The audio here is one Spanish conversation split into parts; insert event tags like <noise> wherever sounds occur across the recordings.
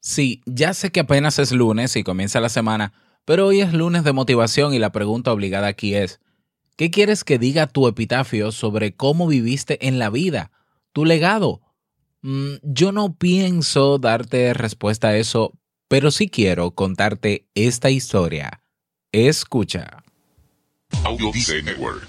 Sí, ya sé que apenas es lunes y comienza la semana, pero hoy es lunes de motivación y la pregunta obligada aquí es, ¿qué quieres que diga tu epitafio sobre cómo viviste en la vida? ¿Tu legado? Mm, yo no pienso darte respuesta a eso, pero sí quiero contarte esta historia. Escucha. Audio Network.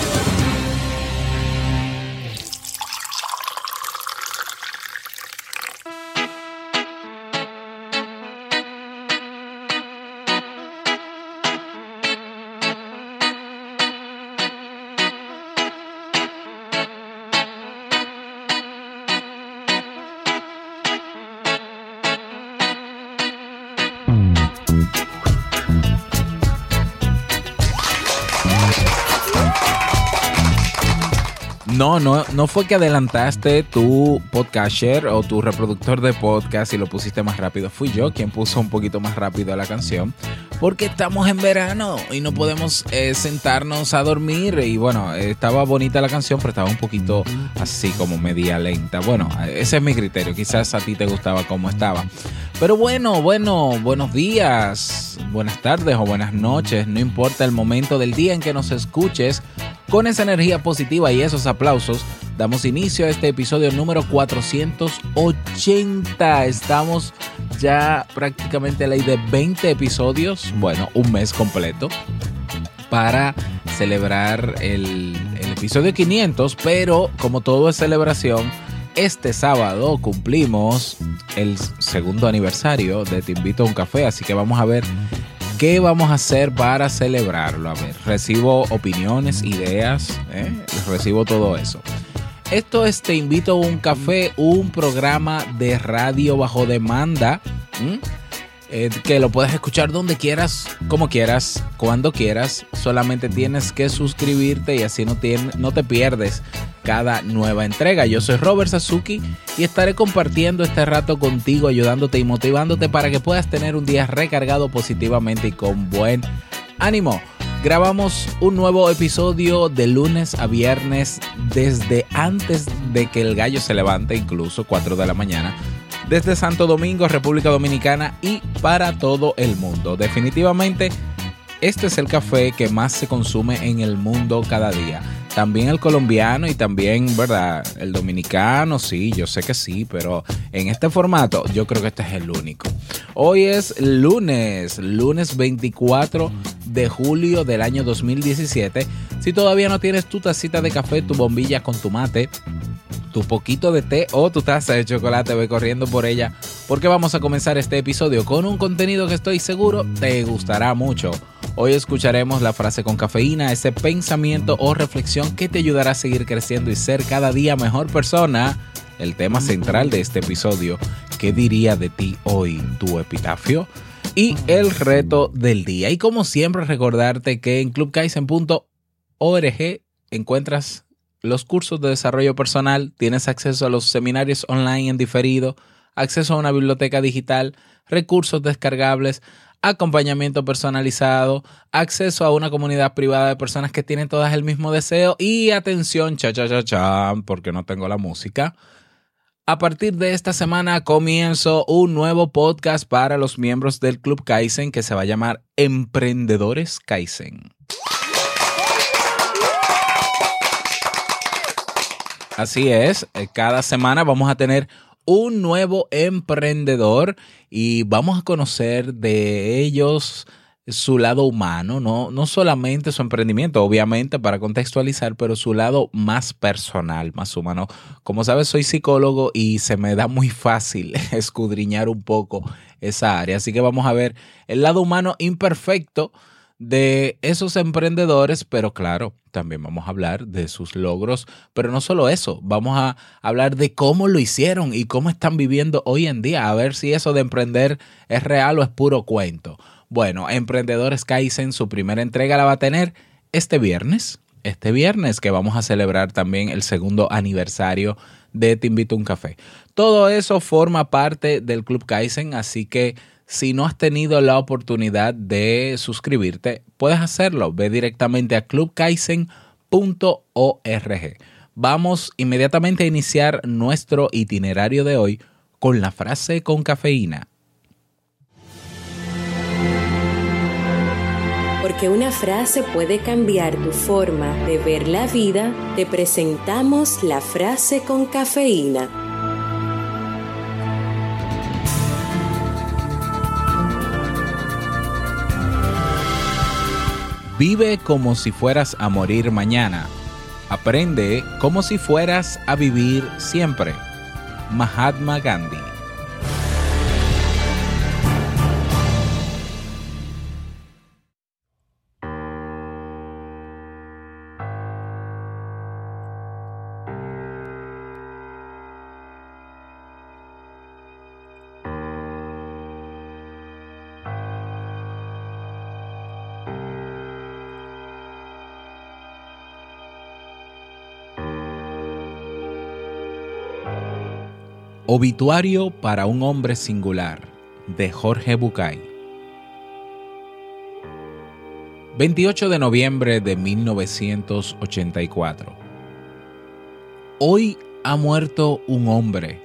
No, no, no fue que adelantaste tu podcaster o tu reproductor de podcast y lo pusiste más rápido. Fui yo quien puso un poquito más rápido la canción. Porque estamos en verano y no podemos eh, sentarnos a dormir. Y bueno, estaba bonita la canción, pero estaba un poquito así como media lenta. Bueno, ese es mi criterio. Quizás a ti te gustaba como estaba. Pero bueno, bueno, buenos días, buenas tardes o buenas noches. No importa el momento del día en que nos escuches con esa energía positiva y esos aplausos, damos inicio a este episodio número 480. Estamos ya prácticamente a la ley de 20 episodios, bueno, un mes completo, para celebrar el, el episodio 500, pero como todo es celebración, este sábado cumplimos el segundo aniversario de Te invito a un café, así que vamos a ver ¿Qué vamos a hacer para celebrarlo? A ver, recibo opiniones, ideas, ¿eh? recibo todo eso. Esto es Te invito a un café, un programa de radio bajo demanda. Eh, que lo puedes escuchar donde quieras, como quieras, cuando quieras. Solamente tienes que suscribirte y así no, no te pierdes cada nueva entrega. Yo soy Robert Sasuki y estaré compartiendo este rato contigo, ayudándote y motivándote para que puedas tener un día recargado positivamente y con buen ánimo. Grabamos un nuevo episodio de lunes a viernes desde antes de que el gallo se levante, incluso 4 de la mañana desde Santo Domingo, República Dominicana y para todo el mundo. Definitivamente, este es el café que más se consume en el mundo cada día. También el colombiano y también, ¿verdad? El dominicano, sí, yo sé que sí, pero en este formato yo creo que este es el único. Hoy es lunes, lunes 24 de julio del año 2017. Si todavía no tienes tu tacita de café, tu bombilla con tu mate, tu poquito de té o tu taza de chocolate, ve corriendo por ella porque vamos a comenzar este episodio con un contenido que estoy seguro te gustará mucho. Hoy escucharemos la frase con cafeína, ese pensamiento o reflexión que te ayudará a seguir creciendo y ser cada día mejor persona. El tema central de este episodio, ¿qué diría de ti hoy tu epitafio? Y el reto del día. Y como siempre recordarte que en clubkaisen.org encuentras los cursos de desarrollo personal, tienes acceso a los seminarios online en diferido, acceso a una biblioteca digital, recursos descargables, acompañamiento personalizado, acceso a una comunidad privada de personas que tienen todas el mismo deseo y atención, cha cha cha cha, porque no tengo la música. A partir de esta semana comienzo un nuevo podcast para los miembros del Club Kaizen que se va a llamar Emprendedores Kaizen. Así es, eh, cada semana vamos a tener un nuevo emprendedor y vamos a conocer de ellos su lado humano, no, no solamente su emprendimiento, obviamente para contextualizar, pero su lado más personal, más humano. Como sabes, soy psicólogo y se me da muy fácil <laughs> escudriñar un poco esa área, así que vamos a ver el lado humano imperfecto de esos emprendedores, pero claro, también vamos a hablar de sus logros, pero no solo eso, vamos a hablar de cómo lo hicieron y cómo están viviendo hoy en día, a ver si eso de emprender es real o es puro cuento. Bueno, Emprendedores Kaizen, su primera entrega la va a tener este viernes, este viernes que vamos a celebrar también el segundo aniversario de Te invito un café. Todo eso forma parte del Club Kaizen, así que si no has tenido la oportunidad de suscribirte, puedes hacerlo. Ve directamente a clubkaizen.org. Vamos inmediatamente a iniciar nuestro itinerario de hoy con la frase con cafeína. Porque una frase puede cambiar tu forma de ver la vida, te presentamos la frase con cafeína. Vive como si fueras a morir mañana. Aprende como si fueras a vivir siempre. Mahatma Gandhi. Obituario para un hombre singular de Jorge Bucay. 28 de noviembre de 1984. Hoy ha muerto un hombre.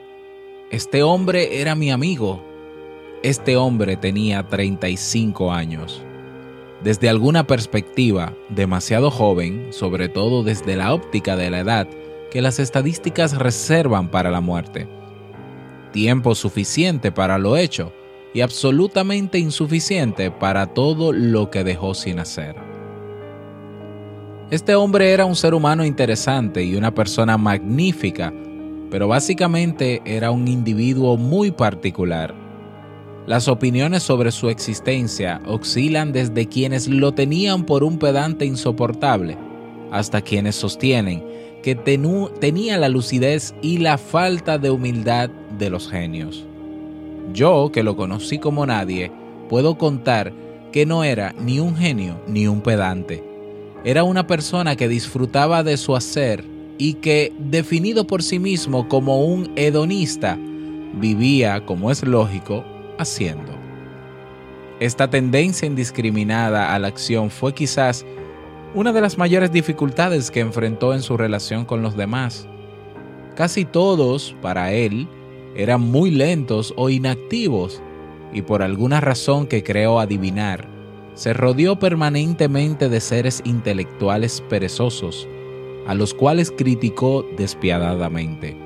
Este hombre era mi amigo. Este hombre tenía 35 años. Desde alguna perspectiva, demasiado joven, sobre todo desde la óptica de la edad que las estadísticas reservan para la muerte tiempo suficiente para lo hecho y absolutamente insuficiente para todo lo que dejó sin hacer. Este hombre era un ser humano interesante y una persona magnífica, pero básicamente era un individuo muy particular. Las opiniones sobre su existencia oscilan desde quienes lo tenían por un pedante insoportable hasta quienes sostienen que tenía la lucidez y la falta de humildad de los genios. Yo, que lo conocí como nadie, puedo contar que no era ni un genio ni un pedante. Era una persona que disfrutaba de su hacer y que, definido por sí mismo como un hedonista, vivía, como es lógico, haciendo. Esta tendencia indiscriminada a la acción fue quizás una de las mayores dificultades que enfrentó en su relación con los demás. Casi todos, para él, eran muy lentos o inactivos, y por alguna razón que creo adivinar, se rodeó permanentemente de seres intelectuales perezosos, a los cuales criticó despiadadamente.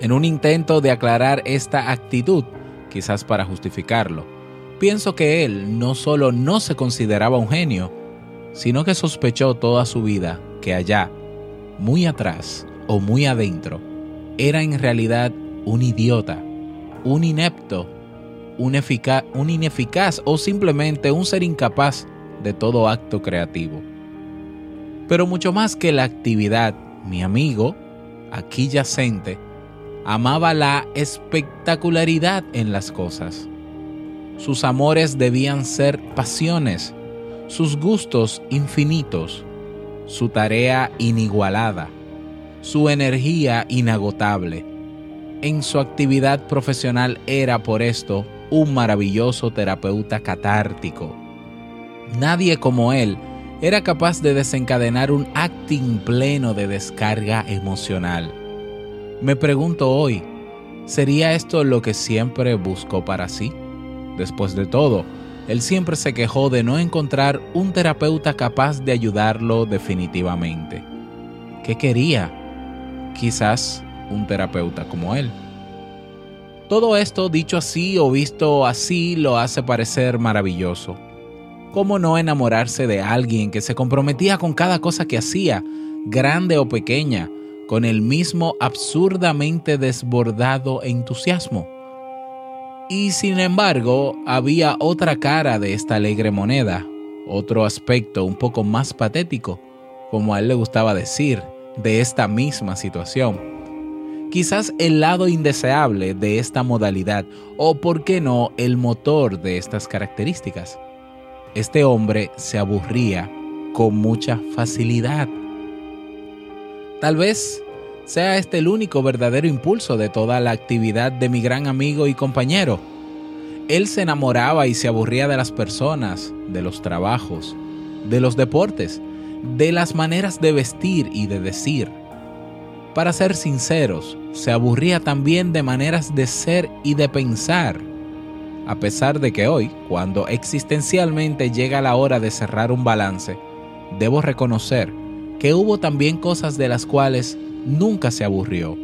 En un intento de aclarar esta actitud, quizás para justificarlo, pienso que él no solo no se consideraba un genio, sino que sospechó toda su vida que allá, muy atrás o muy adentro, era en realidad un idiota, un inepto, un, ineficaz o simplemente un ser incapaz de todo acto creativo. Pero mucho más que la actividad, mi amigo, aquí yacente, amaba la espectacularidad en las cosas. Sus amores debían ser pasiones, sus gustos infinitos, su tarea inigualada, su energía inagotable. En su actividad profesional era por esto un maravilloso terapeuta catártico. Nadie como él era capaz de desencadenar un acting pleno de descarga emocional. Me pregunto hoy, ¿sería esto lo que siempre buscó para sí? Después de todo, él siempre se quejó de no encontrar un terapeuta capaz de ayudarlo definitivamente. ¿Qué quería? Quizás un terapeuta como él. Todo esto dicho así o visto así lo hace parecer maravilloso. ¿Cómo no enamorarse de alguien que se comprometía con cada cosa que hacía, grande o pequeña, con el mismo absurdamente desbordado entusiasmo? Y sin embargo, había otra cara de esta alegre moneda, otro aspecto un poco más patético, como a él le gustaba decir, de esta misma situación. Quizás el lado indeseable de esta modalidad, o por qué no, el motor de estas características. Este hombre se aburría con mucha facilidad. Tal vez sea este el único verdadero impulso de toda la actividad de mi gran amigo y compañero. Él se enamoraba y se aburría de las personas, de los trabajos, de los deportes, de las maneras de vestir y de decir. Para ser sinceros, se aburría también de maneras de ser y de pensar. A pesar de que hoy, cuando existencialmente llega la hora de cerrar un balance, debo reconocer que hubo también cosas de las cuales nunca se aburrió.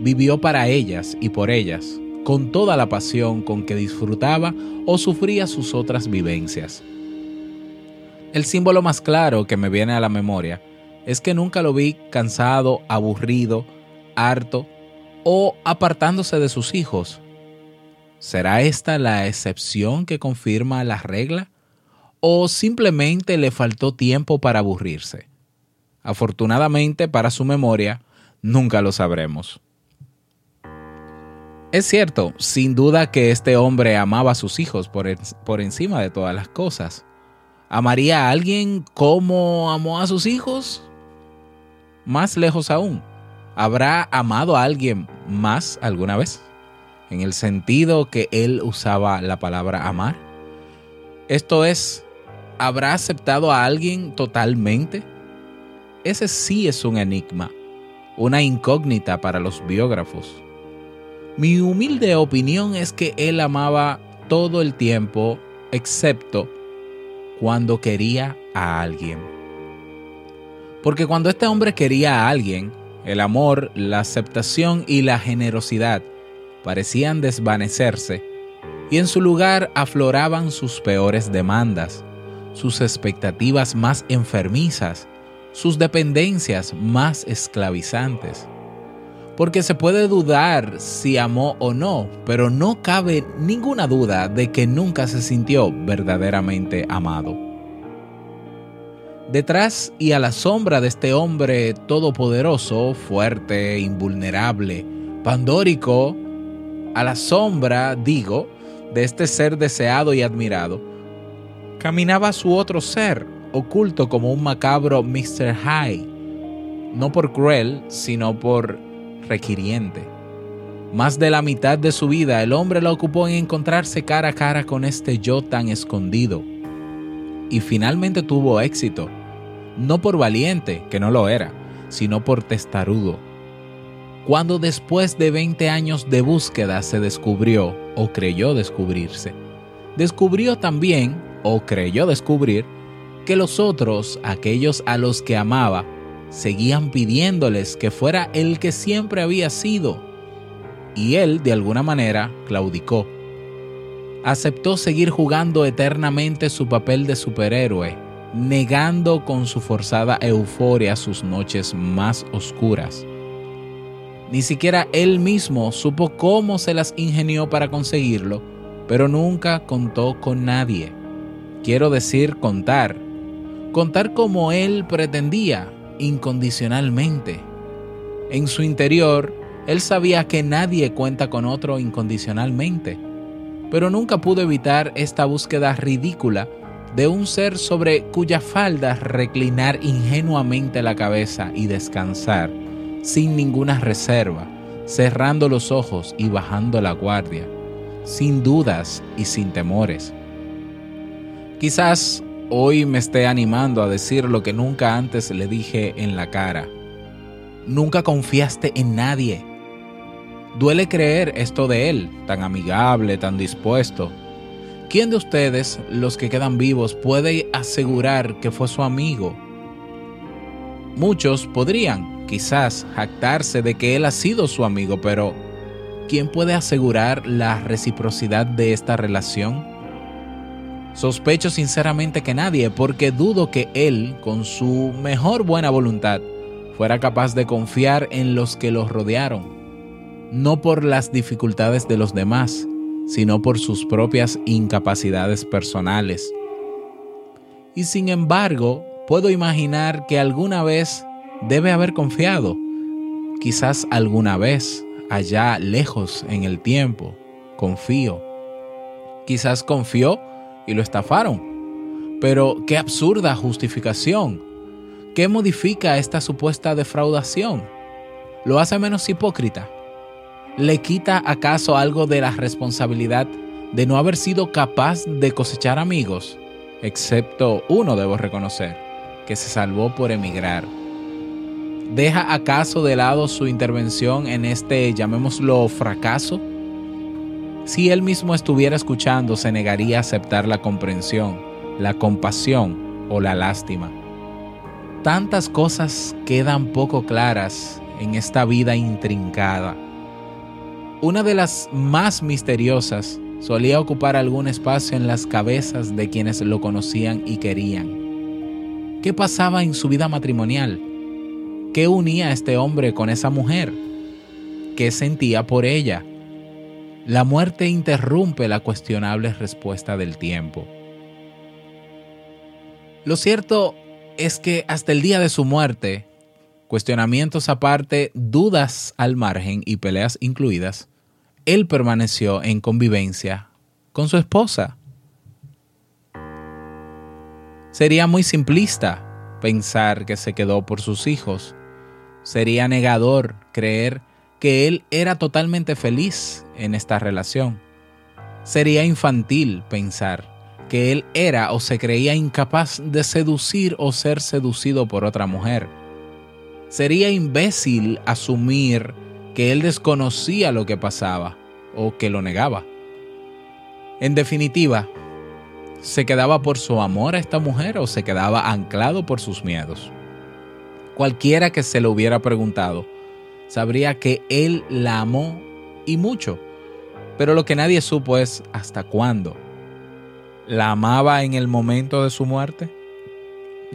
Vivió para ellas y por ellas, con toda la pasión con que disfrutaba o sufría sus otras vivencias. El símbolo más claro que me viene a la memoria es que nunca lo vi cansado, aburrido, harto o apartándose de sus hijos. ¿Será esta la excepción que confirma la regla? ¿O simplemente le faltó tiempo para aburrirse? Afortunadamente para su memoria, nunca lo sabremos. Es cierto, sin duda que este hombre amaba a sus hijos por, por encima de todas las cosas. ¿Amaría a alguien como amó a sus hijos? Más lejos aún, ¿habrá amado a alguien más alguna vez? En el sentido que él usaba la palabra amar. Esto es, ¿habrá aceptado a alguien totalmente? Ese sí es un enigma, una incógnita para los biógrafos. Mi humilde opinión es que él amaba todo el tiempo, excepto cuando quería a alguien. Porque cuando este hombre quería a alguien, el amor, la aceptación y la generosidad parecían desvanecerse y en su lugar afloraban sus peores demandas, sus expectativas más enfermizas, sus dependencias más esclavizantes. Porque se puede dudar si amó o no, pero no cabe ninguna duda de que nunca se sintió verdaderamente amado. Detrás y a la sombra de este hombre todopoderoso, fuerte, invulnerable, pandórico, a la sombra, digo, de este ser deseado y admirado, caminaba su otro ser, oculto como un macabro Mr. High, no por cruel, sino por requiriente. Más de la mitad de su vida el hombre la ocupó en encontrarse cara a cara con este yo tan escondido. Y finalmente tuvo éxito, no por valiente, que no lo era, sino por testarudo. Cuando después de 20 años de búsqueda se descubrió, o creyó descubrirse, descubrió también, o creyó descubrir, que los otros, aquellos a los que amaba, seguían pidiéndoles que fuera el que siempre había sido. Y él, de alguna manera, claudicó. Aceptó seguir jugando eternamente su papel de superhéroe, negando con su forzada euforia sus noches más oscuras. Ni siquiera él mismo supo cómo se las ingenió para conseguirlo, pero nunca contó con nadie. Quiero decir contar. Contar como él pretendía, incondicionalmente. En su interior, él sabía que nadie cuenta con otro incondicionalmente, pero nunca pudo evitar esta búsqueda ridícula de un ser sobre cuya falda reclinar ingenuamente la cabeza y descansar, sin ninguna reserva, cerrando los ojos y bajando la guardia, sin dudas y sin temores. Quizás hoy me esté animando a decir lo que nunca antes le dije en la cara. Nunca confiaste en nadie. Duele creer esto de él, tan amigable, tan dispuesto. ¿Quién de ustedes, los que quedan vivos, puede asegurar que fue su amigo? Muchos podrían, quizás, jactarse de que él ha sido su amigo, pero ¿quién puede asegurar la reciprocidad de esta relación? Sospecho sinceramente que nadie, porque dudo que él, con su mejor buena voluntad, fuera capaz de confiar en los que los rodearon, no por las dificultades de los demás, sino por sus propias incapacidades personales. Y sin embargo, puedo imaginar que alguna vez debe haber confiado. Quizás alguna vez, allá lejos en el tiempo, confío. Quizás confió y lo estafaron. Pero qué absurda justificación. ¿Qué modifica esta supuesta defraudación? ¿Lo hace menos hipócrita? ¿Le quita acaso algo de la responsabilidad de no haber sido capaz de cosechar amigos? Excepto uno, debo reconocer, que se salvó por emigrar. ¿Deja acaso de lado su intervención en este, llamémoslo, fracaso? Si él mismo estuviera escuchando, se negaría a aceptar la comprensión, la compasión o la lástima. Tantas cosas quedan poco claras en esta vida intrincada. Una de las más misteriosas solía ocupar algún espacio en las cabezas de quienes lo conocían y querían. ¿Qué pasaba en su vida matrimonial? ¿Qué unía a este hombre con esa mujer? ¿Qué sentía por ella? La muerte interrumpe la cuestionable respuesta del tiempo. Lo cierto es que hasta el día de su muerte, cuestionamientos aparte, dudas al margen y peleas incluidas, él permaneció en convivencia con su esposa. Sería muy simplista pensar que se quedó por sus hijos. Sería negador creer que él era totalmente feliz en esta relación. Sería infantil pensar que él era o se creía incapaz de seducir o ser seducido por otra mujer. Sería imbécil asumir que él desconocía lo que pasaba o que lo negaba. En definitiva, ¿se quedaba por su amor a esta mujer o se quedaba anclado por sus miedos? Cualquiera que se lo hubiera preguntado, sabría que él la amó y mucho, pero lo que nadie supo es hasta cuándo. ¿La amaba en el momento de su muerte?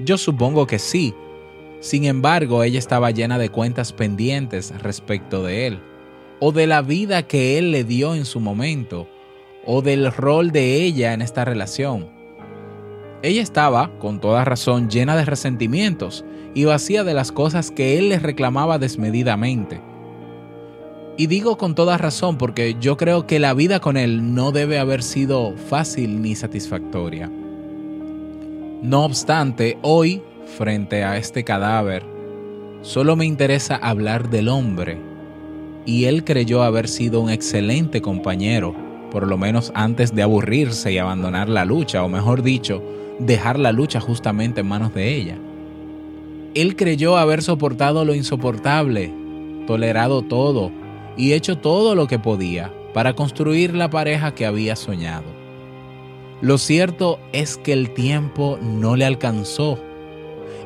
Yo supongo que sí. Sin embargo, ella estaba llena de cuentas pendientes respecto de él, o de la vida que él le dio en su momento, o del rol de ella en esta relación. Ella estaba, con toda razón, llena de resentimientos y vacía de las cosas que él le reclamaba desmedidamente. Y digo con toda razón porque yo creo que la vida con él no debe haber sido fácil ni satisfactoria. No obstante, hoy, frente a este cadáver, solo me interesa hablar del hombre, y él creyó haber sido un excelente compañero, por lo menos antes de aburrirse y abandonar la lucha, o mejor dicho, dejar la lucha justamente en manos de ella. Él creyó haber soportado lo insoportable, tolerado todo y hecho todo lo que podía para construir la pareja que había soñado. Lo cierto es que el tiempo no le alcanzó.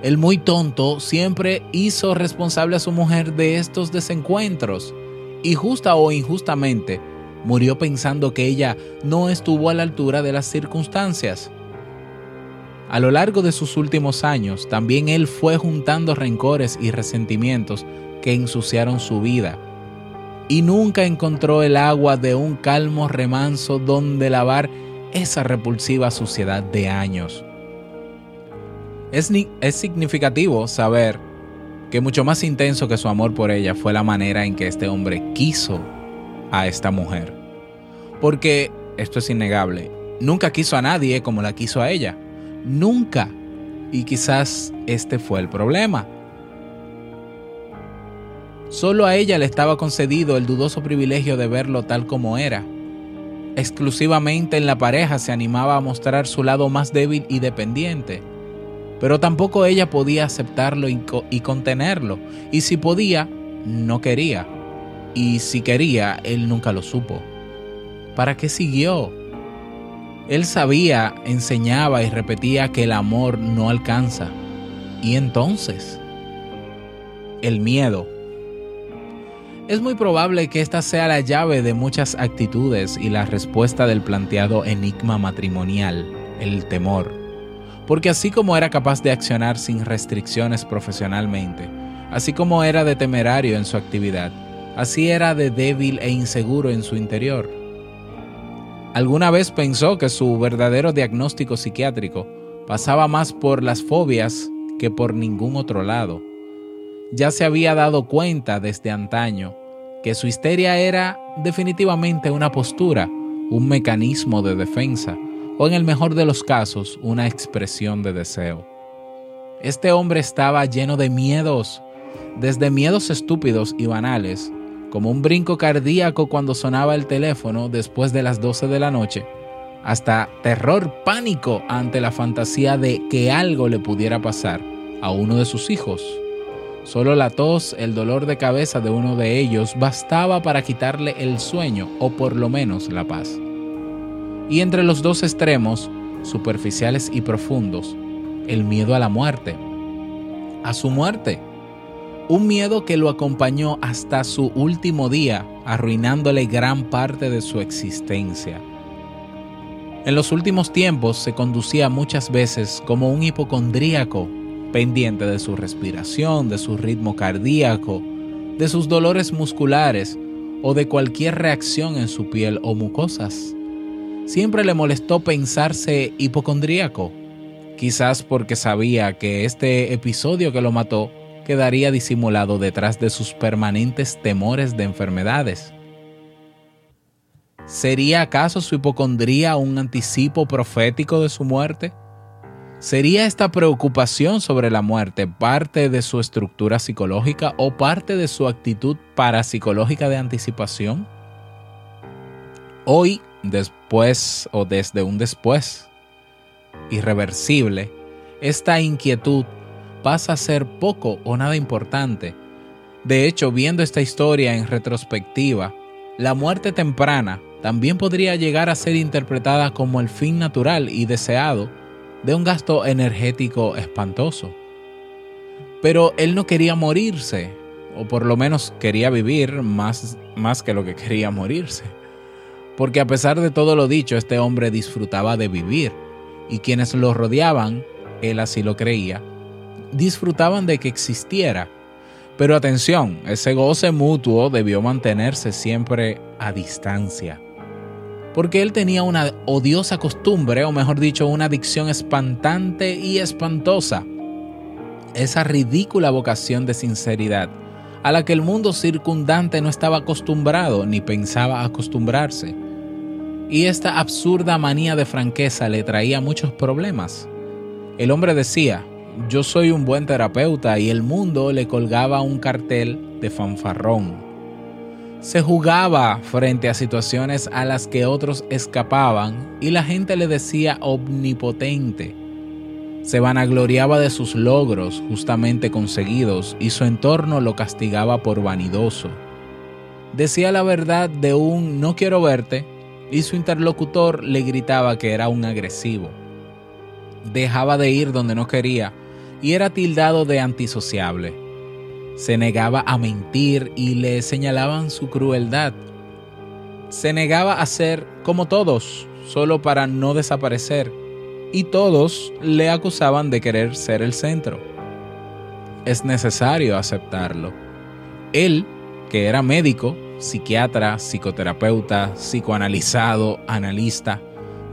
El muy tonto siempre hizo responsable a su mujer de estos desencuentros y justa o injustamente murió pensando que ella no estuvo a la altura de las circunstancias. A lo largo de sus últimos años, también él fue juntando rencores y resentimientos que ensuciaron su vida. Y nunca encontró el agua de un calmo remanso donde lavar esa repulsiva suciedad de años. Es, es significativo saber que mucho más intenso que su amor por ella fue la manera en que este hombre quiso a esta mujer. Porque, esto es innegable, nunca quiso a nadie como la quiso a ella. Nunca. Y quizás este fue el problema. Solo a ella le estaba concedido el dudoso privilegio de verlo tal como era. Exclusivamente en la pareja se animaba a mostrar su lado más débil y dependiente. Pero tampoco ella podía aceptarlo y, contenerlo. Y si podía, no quería. Y si quería, él nunca lo supo. ¿Para qué siguió? Él sabía, enseñaba y repetía que el amor no alcanza. ¿Y entonces? El miedo. Es muy probable que esta sea la llave de muchas actitudes y la respuesta del planteado enigma matrimonial, el temor. Porque así como era capaz de accionar sin restricciones profesionalmente, así como era de temerario en su actividad, así era de débil e inseguro en su interior. Alguna vez pensó que su verdadero diagnóstico psiquiátrico pasaba más por las fobias que por ningún otro lado. Ya se había dado cuenta desde antaño que su histeria era definitivamente una postura, un mecanismo de defensa, o en el mejor de los casos, una expresión de deseo. Este hombre estaba lleno de miedos, desde miedos estúpidos y banales, como un brinco cardíaco cuando sonaba el teléfono después de las 12 de la noche, hasta terror pánico ante la fantasía de que algo le pudiera pasar a uno de sus hijos. Solo la tos, el dolor de cabeza de uno de ellos bastaba para quitarle el sueño o por lo menos la paz. Y entre los dos extremos, superficiales y profundos, el miedo a la muerte. A su muerte. Un miedo que lo acompañó hasta su último día, arruinándole gran parte de su existencia. En los últimos tiempos se conducía muchas veces como un hipocondríaco, pendiente de su respiración, de su ritmo cardíaco, de sus dolores musculares o de cualquier reacción en su piel o mucosas. Siempre le molestó pensarse hipocondríaco, quizás porque sabía que este episodio que lo mató quedaría disimulado detrás de sus permanentes temores de enfermedades. ¿Sería acaso su hipocondría un anticipo profético de su muerte? ¿Sería esta preocupación sobre la muerte parte de su estructura psicológica o parte de su actitud parapsicológica de anticipación? Hoy, después o desde un después irreversible, esta inquietud pasa a ser poco o nada importante. De hecho, viendo esta historia en retrospectiva, la muerte temprana también podría llegar a ser interpretada como el fin natural y deseado de un gasto energético espantoso. Pero él no quería morirse, o por lo menos quería vivir más, más que lo que quería morirse. Porque a pesar de todo lo dicho, este hombre disfrutaba de vivir, y quienes lo rodeaban, él así lo creía, disfrutaban de que existiera. Pero atención, ese goce mutuo debió mantenerse siempre a distancia porque él tenía una odiosa costumbre, o mejor dicho, una adicción espantante y espantosa. Esa ridícula vocación de sinceridad, a la que el mundo circundante no estaba acostumbrado ni pensaba acostumbrarse. Y esta absurda manía de franqueza le traía muchos problemas. El hombre decía, yo soy un buen terapeuta y el mundo le colgaba un cartel de fanfarrón se jugaba frente a situaciones a las que otros escapaban y la gente le decía omnipotente. Se vanagloriaba de sus logros justamente conseguidos y su entorno lo castigaba por vanidoso. Decía la verdad de un no quiero verte y su interlocutor le gritaba que era un agresivo. Dejaba de ir donde no quería y era tildado de antisociable se negaba a mentir y le señalaban su crueldad. Se negaba a ser como todos, solo para no desaparecer, y todos le acusaban de querer ser el centro. Es necesario aceptarlo. Él, que era médico, psiquiatra, psicoterapeuta, psicoanalizado, analista,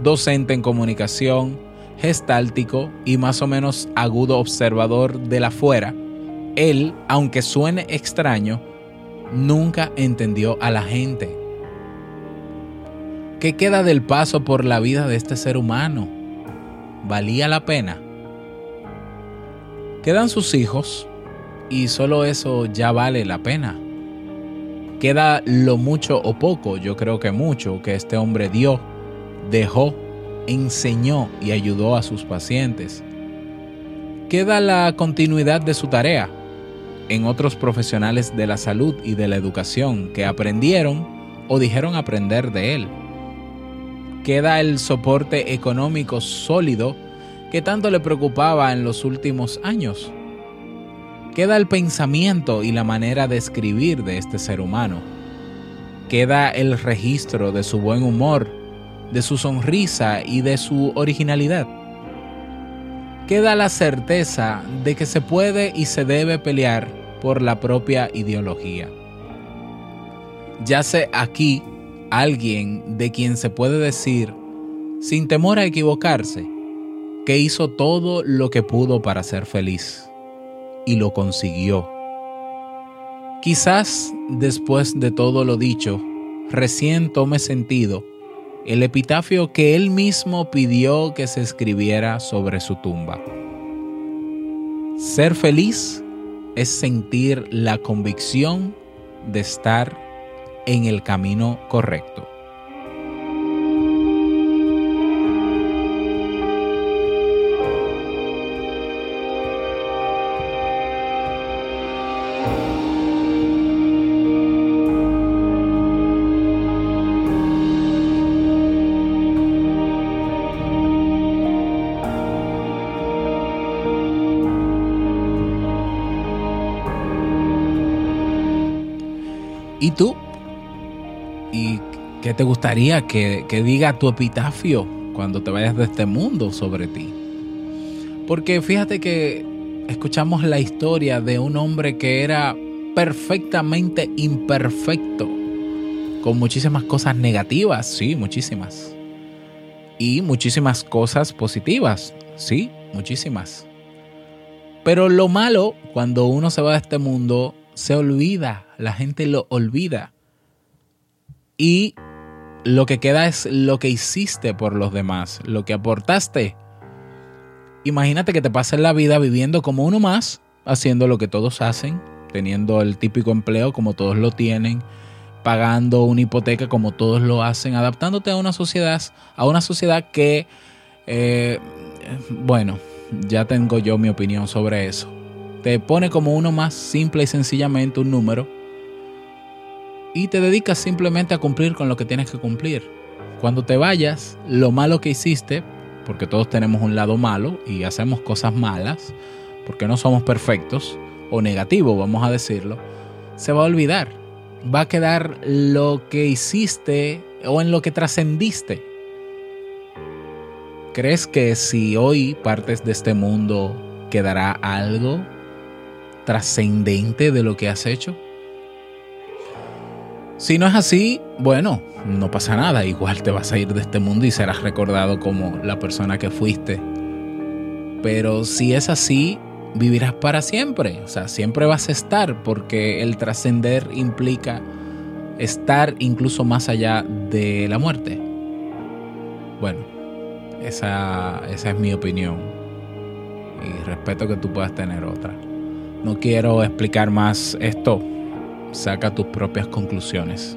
docente en comunicación, gestáltico y más o menos agudo observador de la fuera, él, aunque suene extraño, nunca entendió a la gente. ¿Qué queda del paso por la vida de este ser humano? ¿Valía la pena? Quedan sus hijos y solo eso ya vale la pena. Queda lo mucho o poco, yo creo que mucho, que este hombre dio, dejó, enseñó y ayudó a sus pacientes. Queda la continuidad de su tarea, en otros profesionales de la salud y de la educación que aprendieron o dijeron aprender de él. Queda el soporte económico sólido que tanto le preocupaba en los últimos años. Queda el pensamiento y la manera de escribir de este ser humano. Queda el registro de su buen humor, de su sonrisa y de su originalidad queda la certeza de que se puede y se debe pelear por la propia ideología. Yace aquí alguien de quien se puede decir, sin temor a equivocarse, que hizo todo lo que pudo para ser feliz y lo consiguió. Quizás después de todo lo dicho, recién tome sentido el epitafio que él mismo pidió que se escribiera sobre su tumba. Ser feliz es sentir la convicción de estar en el camino correcto. ¿Y tú? ¿Y qué te gustaría que, diga tu epitafio cuando te vayas de este mundo sobre ti? Porque fíjate que escuchamos la historia de un hombre que era perfectamente imperfecto, con muchísimas cosas negativas, sí, muchísimas. Y muchísimas cosas positivas, sí, muchísimas. Pero lo malo cuando uno se va de este mundo se olvida, la gente lo olvida. Y lo que queda es lo que hiciste por los demás, lo que aportaste. Imagínate que te pases la vida viviendo como uno más, haciendo lo que todos hacen, teniendo el típico empleo como todos lo tienen, pagando una hipoteca como todos lo hacen, adaptándote a una sociedad, a una sociedad que, eh, bueno, ya tengo yo mi opinión sobre eso te pone como uno más simple y sencillamente un número y te dedicas simplemente a cumplir con lo que tienes que cumplir. Cuando te vayas, lo malo que hiciste, porque todos tenemos un lado malo y hacemos cosas malas, porque no somos perfectos o negativos, vamos a decirlo, se va a olvidar. Va a quedar lo que hiciste o en lo que trascendiste. ¿Crees que si hoy partes de este mundo quedará algo trascendente de lo que has hecho? Si no es así, bueno, no pasa nada, igual te vas a ir de este mundo y serás recordado como la persona que fuiste. Pero si es así, vivirás para siempre, o sea, siempre vas a estar porque el trascender implica estar incluso más allá de la muerte. Bueno, esa, esa es mi opinión y respeto que tú puedas tener otra. No quiero explicar más esto. Saca tus propias conclusiones.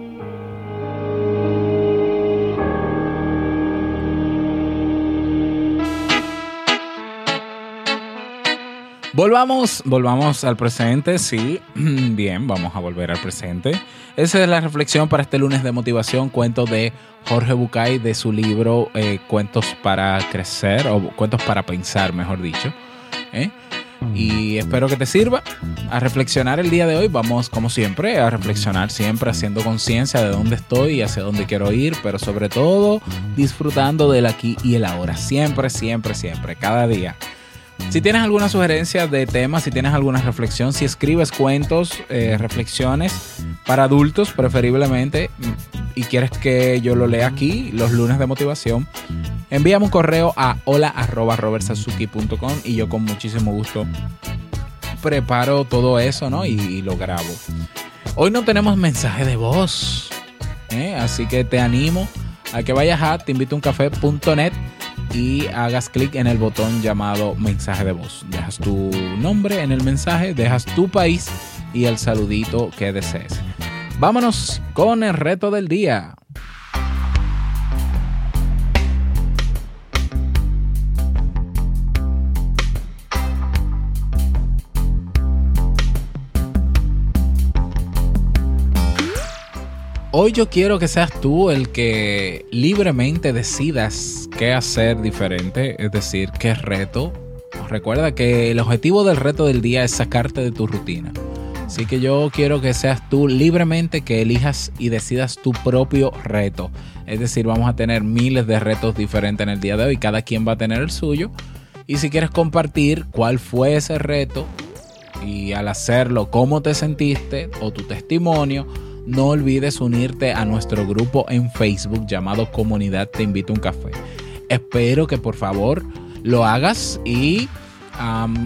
Volvamos, volvamos al presente, sí. <clears throat> Bien, vamos a volver al presente. Esa es la reflexión para este lunes de motivación, cuento de Jorge Bucay de su libro eh, Cuentos para crecer, o Cuentos para pensar, mejor dicho. ¿eh? Y espero que te sirva a reflexionar el día de hoy. Vamos, como siempre, a reflexionar siempre haciendo conciencia de dónde estoy y hacia dónde quiero ir, pero sobre todo disfrutando del aquí y el ahora. Siempre, siempre, siempre, cada día. Si tienes alguna sugerencia de temas, si tienes alguna reflexión, si escribes cuentos, eh, reflexiones para adultos preferiblemente y quieres que yo lo lea aquí los lunes de motivación, envíame un correo a hola.robertsazuki.com y yo con muchísimo gusto preparo todo eso ¿no? y, lo grabo. Hoy no tenemos mensaje de voz, ¿eh? así que te animo a que vayas a teinvitouncafé.net y hagas clic en el botón llamado mensaje de voz. Dejas tu nombre en el mensaje, dejas tu país y el saludito que desees. Vámonos con el reto del día. Hoy yo quiero que seas tú el que libremente decidas qué hacer diferente, es decir, qué reto. Recuerda que el objetivo del reto del día es sacarte de tu rutina. Así que yo quiero que seas tú libremente que elijas y decidas tu propio reto. Es decir, vamos a tener miles de retos diferentes en el día de hoy. Cada quien va a tener el suyo. Y si quieres compartir cuál fue ese reto y al hacerlo, cómo te sentiste o tu testimonio no olvides unirte a nuestro grupo en Facebook llamado Comunidad Te Invito a un Café. Espero que por favor lo hagas y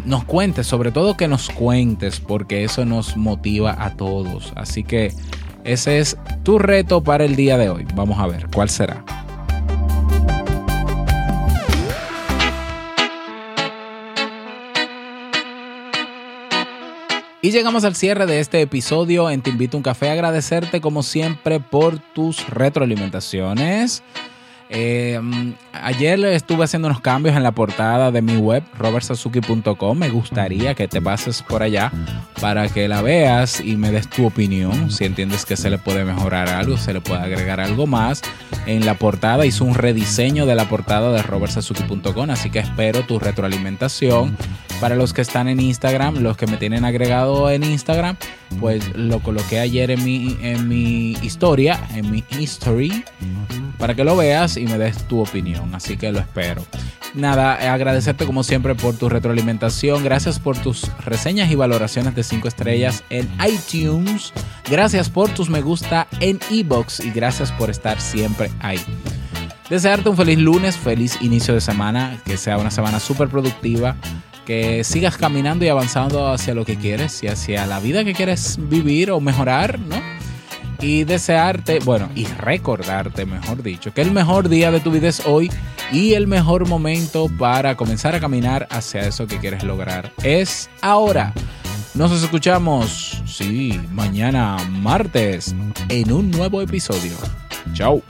nos cuentes, sobre todo que nos cuentes, porque eso nos motiva a todos. Así que ese es tu reto para el día de hoy. Vamos a ver cuál será. Y llegamos al cierre de este episodio en Te Invito a un Café. Agradecerte como siempre por tus retroalimentaciones. Eh, ayer estuve haciendo unos cambios en la portada de mi web, robertsazuki.com. Me gustaría que te pases por allá para que la veas y me des tu opinión. Si entiendes que se le puede mejorar algo, se le puede agregar algo más. En la portada hice un rediseño de la portada de robertsazuki.com, así que espero tu retroalimentación. Para los que están en Instagram, los que me tienen agregado en Instagram, pues lo coloqué ayer en mi, en mi historia, en mi history, para que lo veas y me des tu opinión. Así que lo espero. Nada, agradecerte como siempre por tu retroalimentación. Gracias por tus reseñas y valoraciones de 5 estrellas en iTunes. Gracias por tus me gusta en Ebox y gracias por estar siempre ahí. Desearte un feliz lunes, feliz inicio de semana, que sea una semana súper productiva que sigas caminando y avanzando hacia lo que quieres y hacia la vida que quieres vivir o mejorar, ¿no? Y desearte, bueno, y recordarte, mejor dicho, que el mejor día de tu vida es hoy y el mejor momento para comenzar a caminar hacia eso que quieres lograr es ahora. Nos escuchamos, sí, mañana martes en un nuevo episodio. Chao.